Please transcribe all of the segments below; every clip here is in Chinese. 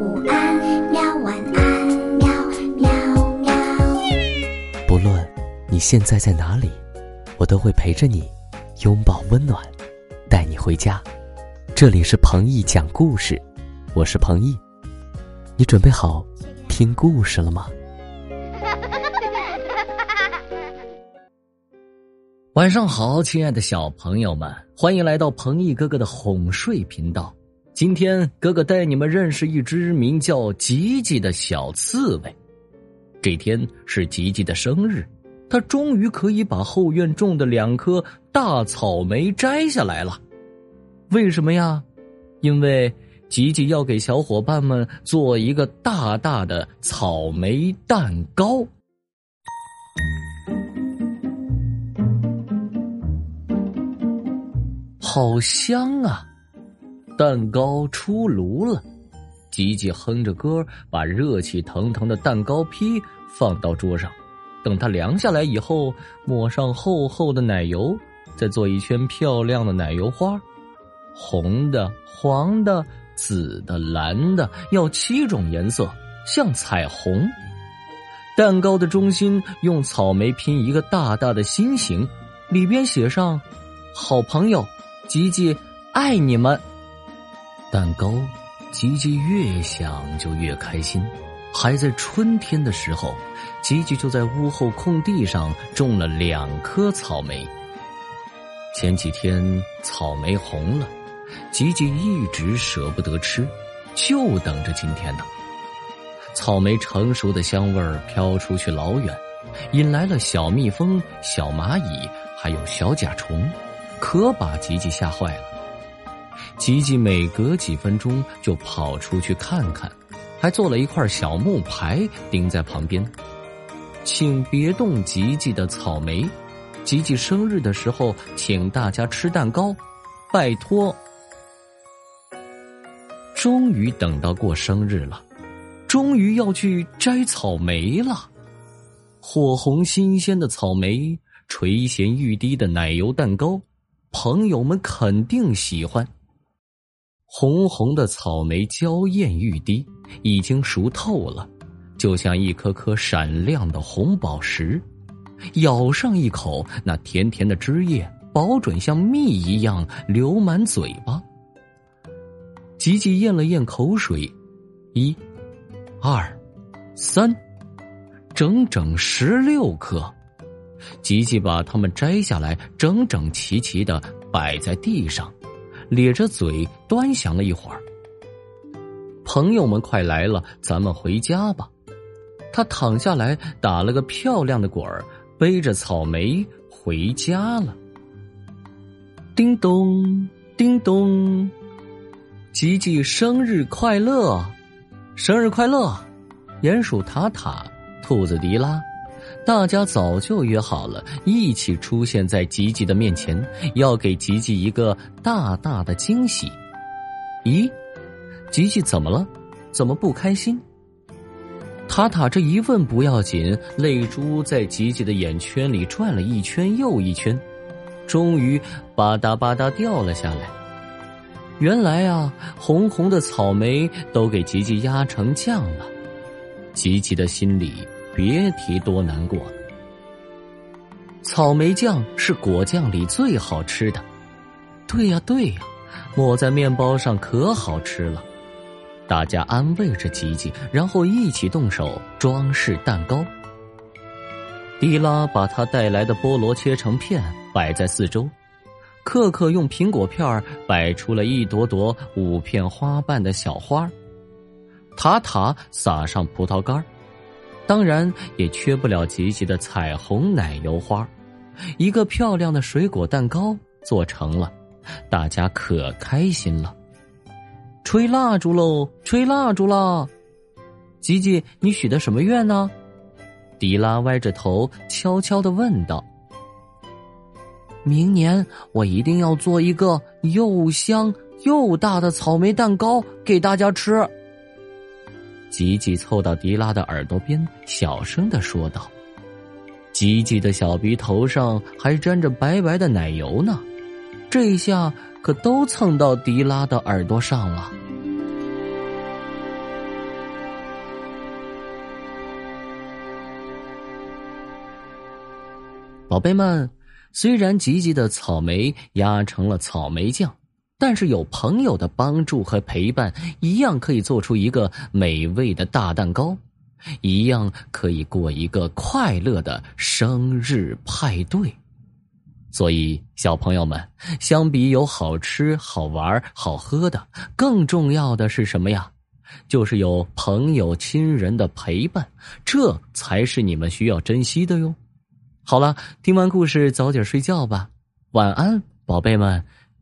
午安，喵晚安，喵喵喵。不论你现在在哪里，我都会陪着你，拥抱温暖，带你回家。这里是彭毅讲故事，我是彭毅，你准备好听故事了吗？晚上好，亲爱的小朋友们，欢迎来到彭毅哥哥的哄睡频道。今天哥哥带你们认识一只名叫吉吉的小刺猬。这天是吉吉的生日，他终于可以把后院种的两颗大草莓摘下来了。为什么呀？因为吉吉要给小伙伴们做一个大大的草莓蛋糕。好香啊！蛋糕出炉了，吉吉哼着歌，把热气腾腾的蛋糕坯放到桌上。等它凉下来以后，抹上厚厚的奶油，再做一圈漂亮的奶油花，红的、黄的、紫的、蓝的，要七种颜色，像彩虹。蛋糕的中心用草莓拼一个大大的心形，里边写上“好朋友”。吉吉爱你们。蛋糕，吉吉越想就越开心。还在春天的时候，吉吉就在屋后空地上种了两颗草莓。前几天草莓红了，吉吉一直舍不得吃，就等着今天呢。草莓成熟的香味儿飘出去老远，引来了小蜜蜂、小蚂蚁，还有小甲虫。可把吉吉吓坏了。吉吉每隔几分钟就跑出去看看，还做了一块小木牌钉在旁边，请别动吉吉的草莓。吉吉生日的时候，请大家吃蛋糕，拜托。终于等到过生日了，终于要去摘草莓了。火红新鲜的草莓，垂涎欲滴的奶油蛋糕。朋友们肯定喜欢。红红的草莓娇艳欲滴，已经熟透了，就像一颗颗闪亮的红宝石。咬上一口，那甜甜的汁液保准像蜜一样流满嘴巴。吉吉咽了咽口水，一、二、三，整整十六颗。吉吉把它们摘下来，整整齐齐的摆在地上，咧着嘴端详了一会儿。朋友们快来了，咱们回家吧。他躺下来，打了个漂亮的滚儿，背着草莓回家了。叮咚，叮咚，吉吉生日快乐！生日快乐！鼹鼠塔塔，兔子迪拉。大家早就约好了，一起出现在吉吉的面前，要给吉吉一个大大的惊喜。咦，吉吉怎么了？怎么不开心？塔塔这一问不要紧，泪珠在吉吉的眼圈里转了一圈又一圈，终于吧嗒吧嗒掉了下来。原来啊，红红的草莓都给吉吉压成酱了。吉吉的心里。别提多难过了。草莓酱是果酱里最好吃的，对呀对呀，抹在面包上可好吃了。大家安慰着吉吉，然后一起动手装饰蛋糕。迪拉把他带来的菠萝切成片，摆在四周。克克用苹果片摆出了一朵朵五片花瓣的小花。塔塔撒上葡萄干当然也缺不了吉吉的彩虹奶油花，一个漂亮的水果蛋糕做成了，大家可开心了。吹蜡烛喽，吹蜡烛啦！吉吉，你许的什么愿呢？迪拉歪着头悄悄的问道。明年我一定要做一个又香又大的草莓蛋糕给大家吃。吉吉凑到迪拉的耳朵边小声的说道。吉吉的小鼻头上还沾着白白的奶油呢。这一下可都蹭到迪拉的耳朵上了。宝贝们虽然吉吉的草莓压成了草莓酱但是有朋友的帮助和陪伴，一样可以做出一个美味的大蛋糕，一样可以过一个快乐的生日派对。所以，小朋友们，相比有好吃、好玩、好喝的，更重要的是什么呀？就是有朋友、亲人的陪伴，这才是你们需要珍惜的哟。好了，听完故事早点睡觉吧，晚安，宝贝们，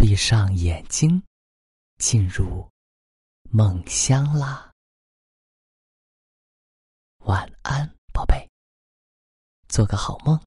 闭上眼睛，进入梦乡啦。晚安，宝贝，做个好梦。